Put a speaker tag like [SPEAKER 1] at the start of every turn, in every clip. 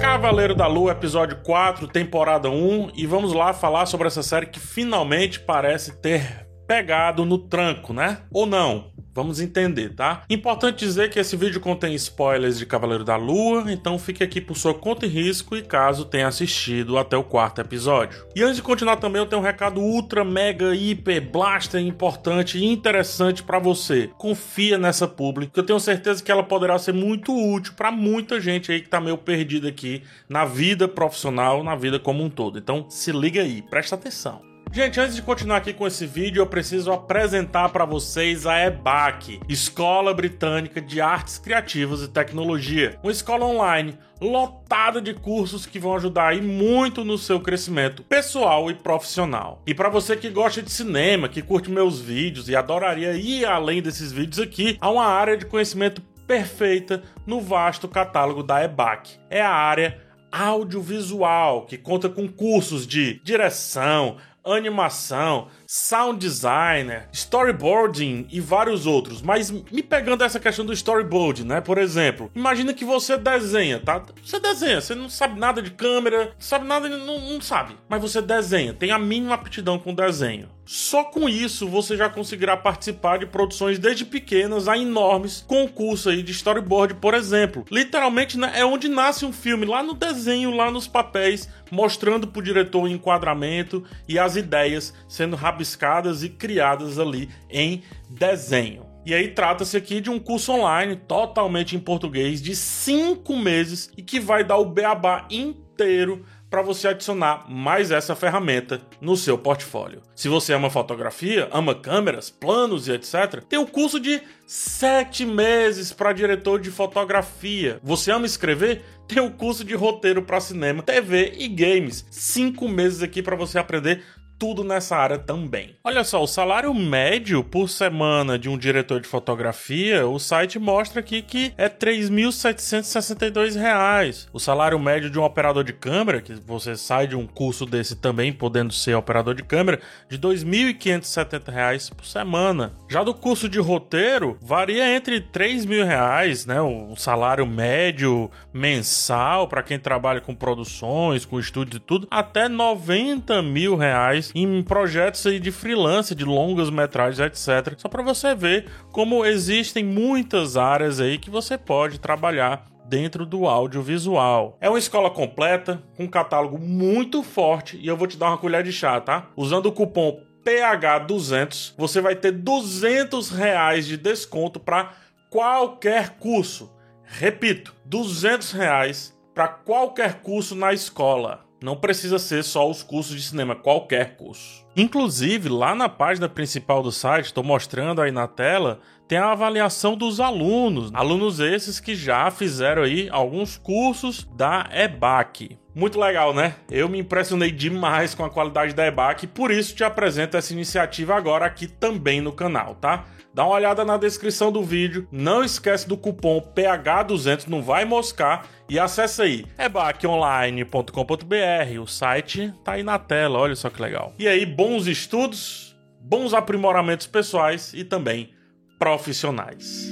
[SPEAKER 1] Cavaleiro da Lua, episódio 4, temporada 1, e vamos lá falar sobre essa série que finalmente parece ter pegado no tranco, né? Ou não? Vamos entender, tá? Importante dizer que esse vídeo contém spoilers de Cavaleiro da Lua, então fique aqui por sua conta e risco e caso tenha assistido até o quarto episódio. E antes de continuar também, eu tenho um recado ultra, mega, hiper, blaster importante e interessante para você. Confia nessa publi, que eu tenho certeza que ela poderá ser muito útil para muita gente aí que tá meio perdida aqui na vida profissional, na vida como um todo. Então se liga aí, presta atenção. Gente, antes de continuar aqui com esse vídeo, eu preciso apresentar para vocês a EBAC, Escola Britânica de Artes Criativas e Tecnologia, uma escola online lotada de cursos que vão ajudar aí muito no seu crescimento pessoal e profissional. E para você que gosta de cinema, que curte meus vídeos e adoraria ir além desses vídeos aqui, há uma área de conhecimento perfeita no vasto catálogo da EBAC. É a área audiovisual, que conta com cursos de direção, animação, sound designer, storyboarding e vários outros. Mas me pegando essa questão do storyboarding, né? Por exemplo, imagina que você desenha, tá? Você desenha, você não sabe nada de câmera, sabe nada, não, não sabe. Mas você desenha, tem a mínima aptidão com desenho. Só com isso você já conseguirá participar de produções desde pequenas a enormes, concurso aí de storyboard, por exemplo. Literalmente né, é onde nasce um filme, lá no desenho, lá nos papéis, mostrando para o diretor o enquadramento e as ideias sendo rabiscadas e criadas ali em desenho. E aí trata-se aqui de um curso online totalmente em português de cinco meses e que vai dar o beabá inteiro para você adicionar mais essa ferramenta no seu portfólio. Se você ama fotografia, ama câmeras, planos e etc., tem o um curso de 7 meses para diretor de fotografia. Você ama escrever? Tem o um curso de roteiro para cinema, TV e games. 5 meses aqui para você aprender tudo nessa área também. Olha só, o salário médio por semana de um diretor de fotografia, o site mostra aqui que é R$ 3.762. O salário médio de um operador de câmera, que você sai de um curso desse também podendo ser operador de câmera, de R$ 2.570 por semana. Já do curso de roteiro, varia entre 3 mil reais, né, o salário médio mensal para quem trabalha com produções, com estúdios e tudo, até 90 mil reais em projetos aí de freelance, de longas metragens, etc. Só para você ver como existem muitas áreas aí que você pode trabalhar dentro do audiovisual. É uma escola completa, com um catálogo muito forte e eu vou te dar uma colher de chá, tá? Usando o cupom PH200, você vai ter 200 reais de desconto para qualquer curso. Repito, 200 reais para qualquer curso na escola. Não precisa ser só os cursos de cinema, qualquer curso. Inclusive, lá na página principal do site, estou mostrando aí na tela, tem a avaliação dos alunos. Alunos esses que já fizeram aí alguns cursos da EBAC. Muito legal, né? Eu me impressionei demais com a qualidade da EBAC, por isso te apresento essa iniciativa agora aqui também no canal, tá? Dá uma olhada na descrição do vídeo, não esquece do cupom PH200, não vai moscar e acessa aí, ebaconline.com.br, o site tá aí na tela, olha só que legal. E aí, bons estudos, bons aprimoramentos pessoais e também profissionais.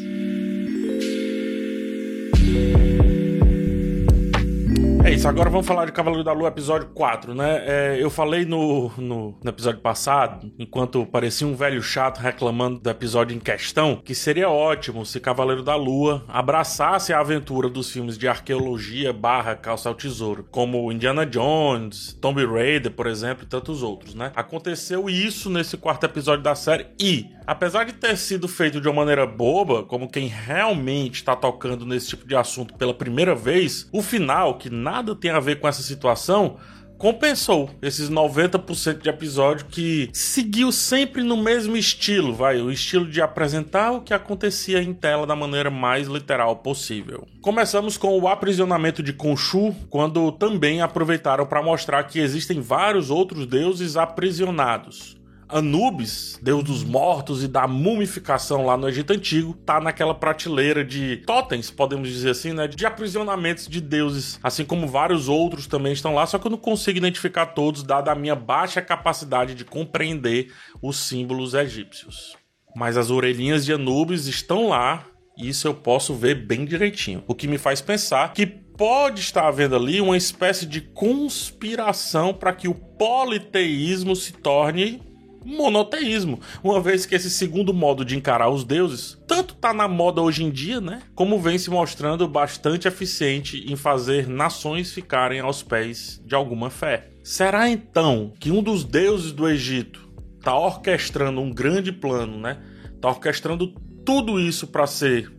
[SPEAKER 1] É isso, agora vamos falar de Cavaleiro da Lua, episódio 4, né? É, eu falei no, no, no, episódio passado, enquanto parecia um velho chato reclamando do episódio em questão, que seria ótimo se Cavaleiro da Lua abraçasse a aventura dos filmes de arqueologia barra calça ao tesouro, como Indiana Jones, Tomb Raider, por exemplo, e tantos outros, né? Aconteceu isso nesse quarto episódio da série e, apesar de ter sido feito de uma maneira boba, como quem realmente está tocando nesse tipo de assunto pela primeira vez, o final, que nada tem a ver com essa situação, compensou esses 90% de episódio que seguiu sempre no mesmo estilo, vai, o estilo de apresentar o que acontecia em tela da maneira mais literal possível. Começamos com o aprisionamento de Khonshu, quando também aproveitaram para mostrar que existem vários outros deuses aprisionados. Anubis, deus dos mortos e da mumificação lá no Egito Antigo, tá naquela prateleira de totens, podemos dizer assim, né? De aprisionamentos de deuses, assim como vários outros também estão lá, só que eu não consigo identificar todos, dada a minha baixa capacidade de compreender os símbolos egípcios. Mas as orelhinhas de Anubis estão lá, e isso eu posso ver bem direitinho. O que me faz pensar que pode estar havendo ali uma espécie de conspiração para que o politeísmo se torne monoteísmo, uma vez que esse segundo modo de encarar os deuses tanto tá na moda hoje em dia, né, como vem se mostrando bastante eficiente em fazer nações ficarem aos pés de alguma fé. Será então que um dos deuses do Egito tá orquestrando um grande plano, né? Tá orquestrando tudo isso para ser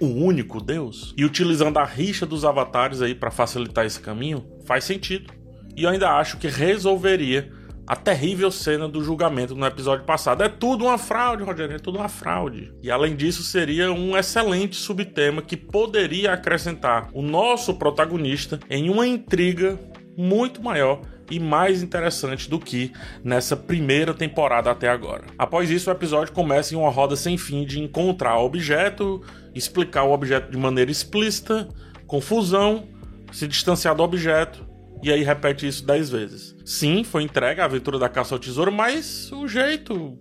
[SPEAKER 1] o único Deus e utilizando a rixa dos avatares aí para facilitar esse caminho? Faz sentido. E eu ainda acho que resolveria a terrível cena do julgamento no episódio passado. É tudo uma fraude, Rogério, é tudo uma fraude. E além disso, seria um excelente subtema que poderia acrescentar o nosso protagonista em uma intriga muito maior e mais interessante do que nessa primeira temporada até agora. Após isso, o episódio começa em uma roda sem fim de encontrar o objeto, explicar o objeto de maneira explícita, confusão, se distanciar do objeto e aí repete isso dez vezes. Sim, foi entregue a aventura da caça ao tesouro, mas o jeito.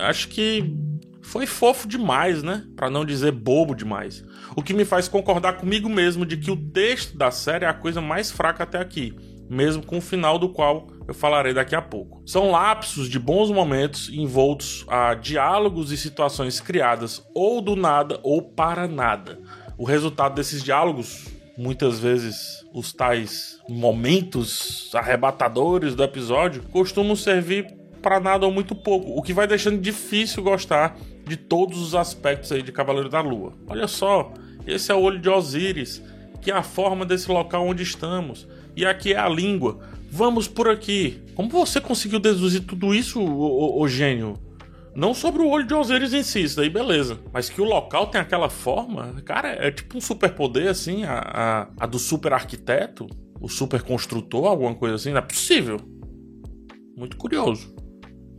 [SPEAKER 1] Acho que foi fofo demais, né? Para não dizer bobo demais. O que me faz concordar comigo mesmo de que o texto da série é a coisa mais fraca até aqui, mesmo com o final do qual eu falarei daqui a pouco. São lapsos de bons momentos envoltos a diálogos e situações criadas ou do nada ou para nada. O resultado desses diálogos muitas vezes os tais momentos arrebatadores do episódio costumam servir para nada ou muito pouco, o que vai deixando difícil gostar de todos os aspectos aí de Cavaleiro da Lua. Olha só, esse é o olho de Osíris, que é a forma desse local onde estamos, e aqui é a língua. Vamos por aqui. Como você conseguiu deduzir tudo isso, ô gênio? Não sobre o olho de Osiris em si, isso daí beleza. Mas que o local tem aquela forma, cara, é tipo um superpoder assim, a, a, a do super arquiteto, o super construtor, alguma coisa assim, não é possível. Muito curioso.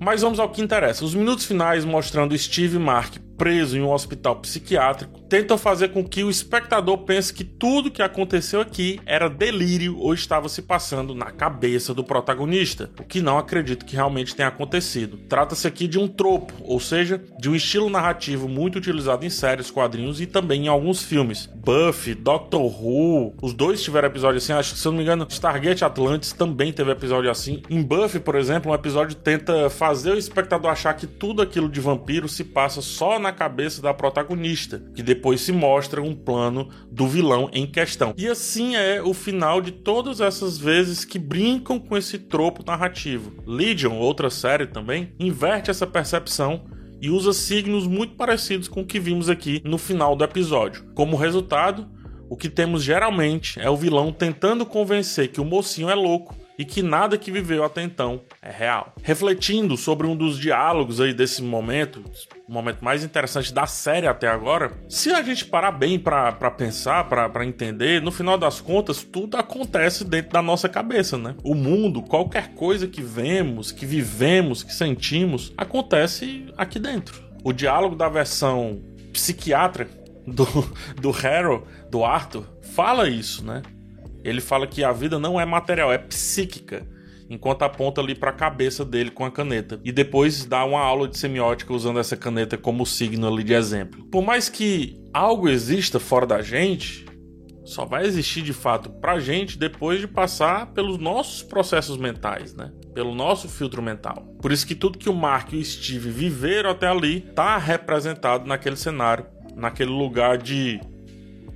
[SPEAKER 1] Mas vamos ao que interessa. Os minutos finais mostrando Steve e Mark preso em um hospital psiquiátrico, tentam fazer com que o espectador pense que tudo que aconteceu aqui era delírio ou estava se passando na cabeça do protagonista, o que não acredito que realmente tenha acontecido. Trata-se aqui de um tropo, ou seja, de um estilo narrativo muito utilizado em séries, quadrinhos e também em alguns filmes. Buffy, Doctor Who, os dois tiveram episódio assim, acho que se eu não me engano, Stargate Atlantis também teve episódio assim. Em Buffy, por exemplo, um episódio tenta fazer o espectador achar que tudo aquilo de vampiro se passa só na na cabeça da protagonista, que depois se mostra um plano do vilão em questão. E assim é o final de todas essas vezes que brincam com esse tropo narrativo. Legion, outra série também, inverte essa percepção e usa signos muito parecidos com o que vimos aqui no final do episódio. Como resultado, o que temos geralmente é o vilão tentando convencer que o mocinho é louco e que nada que viveu até então é real. Refletindo sobre um dos diálogos aí desse momento, o momento mais interessante da série até agora, se a gente parar bem para pensar, para entender, no final das contas, tudo acontece dentro da nossa cabeça, né? O mundo, qualquer coisa que vemos, que vivemos, que sentimos, acontece aqui dentro. O diálogo da versão psiquiatra do, do Harrow, do Arthur, fala isso, né? Ele fala que a vida não é material, é psíquica enquanto aponta ali para a cabeça dele com a caneta. E depois dá uma aula de semiótica usando essa caneta como signo ali de exemplo. Por mais que algo exista fora da gente, só vai existir de fato pra gente depois de passar pelos nossos processos mentais, né? Pelo nosso filtro mental. Por isso que tudo que o Mark e o Steve viveram até ali tá representado naquele cenário, naquele lugar de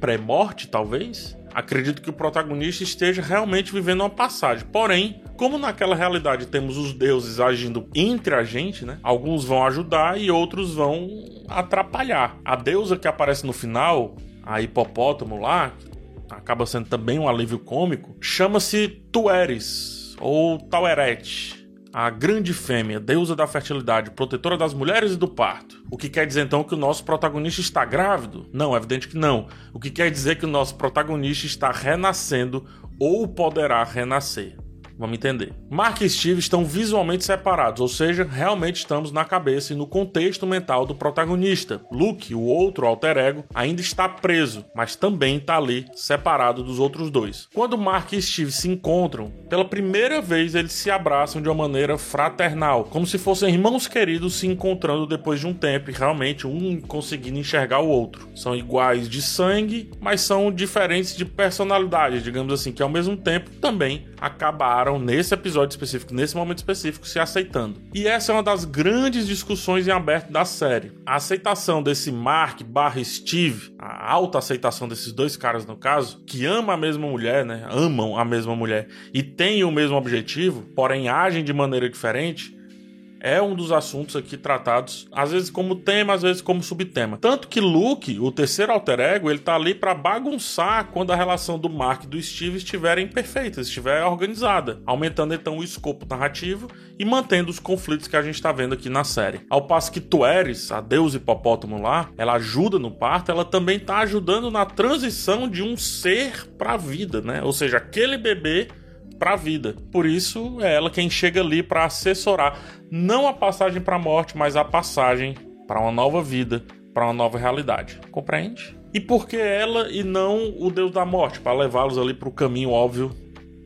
[SPEAKER 1] pré-morte, talvez, Acredito que o protagonista esteja realmente vivendo uma passagem. Porém, como naquela realidade temos os deuses agindo entre a gente, né? Alguns vão ajudar e outros vão atrapalhar. A deusa que aparece no final, a hipopótamo lá, acaba sendo também um alívio cômico, chama-se Tueres ou Taueret a grande fêmea, deusa da fertilidade, protetora das mulheres e do parto. O que quer dizer então que o nosso protagonista está grávido? Não, é evidente que não. O que quer dizer que o nosso protagonista está renascendo ou poderá renascer. Vamos entender. Mark e Steve estão visualmente separados, ou seja, realmente estamos na cabeça e no contexto mental do protagonista. Luke, o outro alter ego, ainda está preso, mas também está ali, separado dos outros dois. Quando Mark e Steve se encontram, pela primeira vez eles se abraçam de uma maneira fraternal, como se fossem irmãos queridos se encontrando depois de um tempo e realmente um conseguindo enxergar o outro. São iguais de sangue, mas são diferentes de personalidade, digamos assim, que ao mesmo tempo também acabaram nesse episódio específico, nesse momento específico, se aceitando. E essa é uma das grandes discussões em aberto da série. A aceitação desse Mark barra Steve, a alta aceitação desses dois caras no caso, que ama a mesma mulher, né? Amam a mesma mulher e têm o mesmo objetivo, porém agem de maneira diferente é um dos assuntos aqui tratados, às vezes como tema, às vezes como subtema. Tanto que Luke, o terceiro alter ego, ele tá ali para bagunçar quando a relação do Mark e do Steve estiverem perfeitas, estiver organizada, aumentando então o escopo narrativo e mantendo os conflitos que a gente está vendo aqui na série. Ao passo que Tueres, a deus hipopótamo lá, ela ajuda no parto, ela também tá ajudando na transição de um ser para vida, né? Ou seja, aquele bebê para a vida. Por isso é ela quem chega ali para assessorar não a passagem para a morte, mas a passagem para uma nova vida, para uma nova realidade. Compreende? E por que ela e não o Deus da Morte, para levá-los ali para o caminho óbvio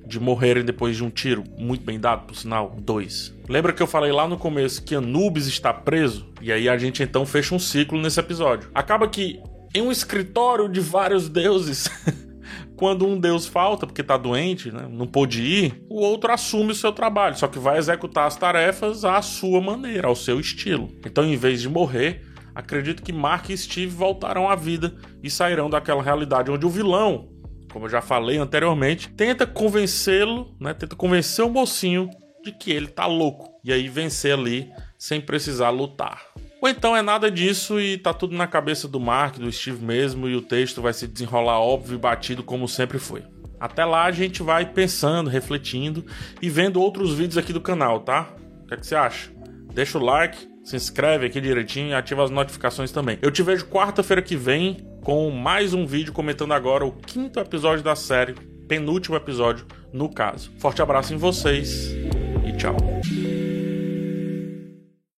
[SPEAKER 1] de morrerem depois de um tiro, muito bem dado, por sinal, dois. Lembra que eu falei lá no começo que Anubis está preso? E aí a gente então fecha um ciclo nesse episódio. Acaba que em um escritório de vários deuses Quando um deus falta porque tá doente, né, não pôde ir, o outro assume o seu trabalho, só que vai executar as tarefas à sua maneira, ao seu estilo. Então, em vez de morrer, acredito que Mark e Steve voltarão à vida e sairão daquela realidade onde o vilão, como eu já falei anteriormente, tenta convencê-lo, né, tenta convencer o mocinho de que ele tá louco e aí vencer ali sem precisar lutar. Ou então é nada disso e tá tudo na cabeça do Mark, do Steve mesmo, e o texto vai se desenrolar óbvio e batido como sempre foi. Até lá a gente vai pensando, refletindo e vendo outros vídeos aqui do canal, tá? O que, é que você acha? Deixa o like, se inscreve aqui direitinho e ativa as notificações também. Eu te vejo quarta-feira que vem com mais um vídeo comentando agora o quinto episódio da série, penúltimo episódio no caso. Forte abraço em vocês e tchau.